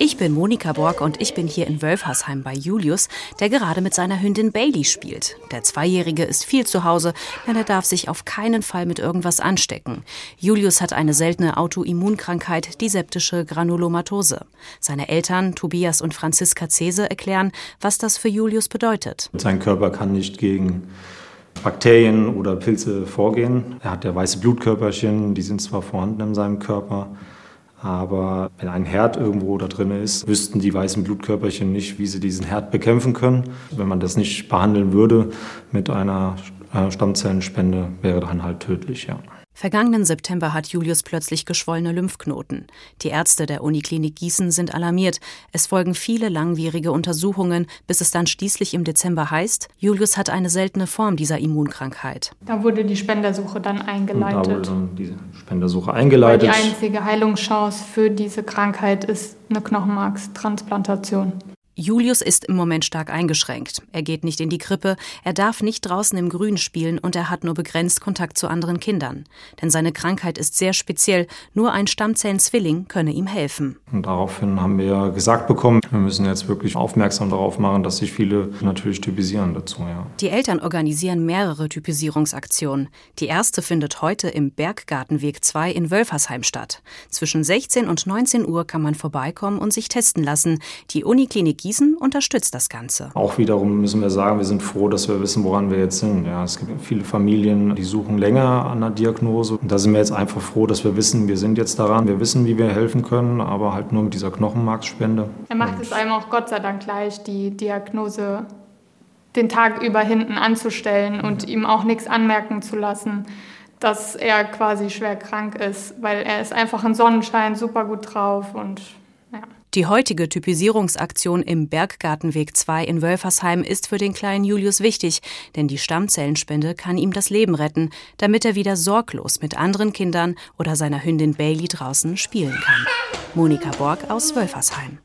Ich bin Monika Borg und ich bin hier in Wölfersheim bei Julius, der gerade mit seiner Hündin Bailey spielt. Der Zweijährige ist viel zu Hause, denn er darf sich auf keinen Fall mit irgendwas anstecken. Julius hat eine seltene Autoimmunkrankheit, die septische Granulomatose. Seine Eltern, Tobias und Franziska Zese, erklären, was das für Julius bedeutet. Sein Körper kann nicht gegen Bakterien oder Pilze vorgehen. Er hat ja weiße Blutkörperchen, die sind zwar vorhanden in seinem Körper, aber wenn ein Herd irgendwo da drin ist, wüssten die weißen Blutkörperchen nicht, wie sie diesen Herd bekämpfen können. Wenn man das nicht behandeln würde mit einer äh, Stammzellenspende, wäre dann halt tödlich, ja. Vergangenen September hat Julius plötzlich geschwollene Lymphknoten. Die Ärzte der Uniklinik Gießen sind alarmiert. Es folgen viele langwierige Untersuchungen, bis es dann schließlich im Dezember heißt, Julius hat eine seltene Form dieser Immunkrankheit. Da wurde die Spendersuche dann eingeleitet. Und da wurde dann diese Spendersuche eingeleitet. Weil die einzige Heilungschance für diese Krankheit ist eine Knochenmarkstransplantation. Julius ist im Moment stark eingeschränkt. Er geht nicht in die Krippe, er darf nicht draußen im Grün spielen und er hat nur begrenzt Kontakt zu anderen Kindern. Denn seine Krankheit ist sehr speziell, nur ein Stammzellenzwilling könne ihm helfen. Und daraufhin haben wir gesagt bekommen, wir müssen jetzt wirklich aufmerksam darauf machen, dass sich viele natürlich typisieren dazu. Ja. Die Eltern organisieren mehrere Typisierungsaktionen. Die erste findet heute im Berggartenweg 2 in Wölfersheim statt. Zwischen 16 und 19 Uhr kann man vorbeikommen und sich testen lassen. Die Uniklinik Gießen unterstützt das Ganze. Auch wiederum müssen wir sagen, wir sind froh, dass wir wissen, woran wir jetzt sind. Ja, es gibt viele Familien, die suchen länger an der Diagnose. Und da sind wir jetzt einfach froh, dass wir wissen, wir sind jetzt daran. Wir wissen, wie wir helfen können, aber halt nur mit dieser Knochenmarksspende. Er macht es einem auch Gott sei Dank gleich, die Diagnose den Tag über hinten anzustellen und ihm auch nichts anmerken zu lassen dass er quasi schwer krank ist, weil er ist einfach ein Sonnenschein, super gut drauf und die heutige Typisierungsaktion im Berggartenweg 2 in Wölfersheim ist für den kleinen Julius wichtig, denn die Stammzellenspende kann ihm das Leben retten, damit er wieder sorglos mit anderen Kindern oder seiner Hündin Bailey draußen spielen kann. Monika Borg aus Wölfersheim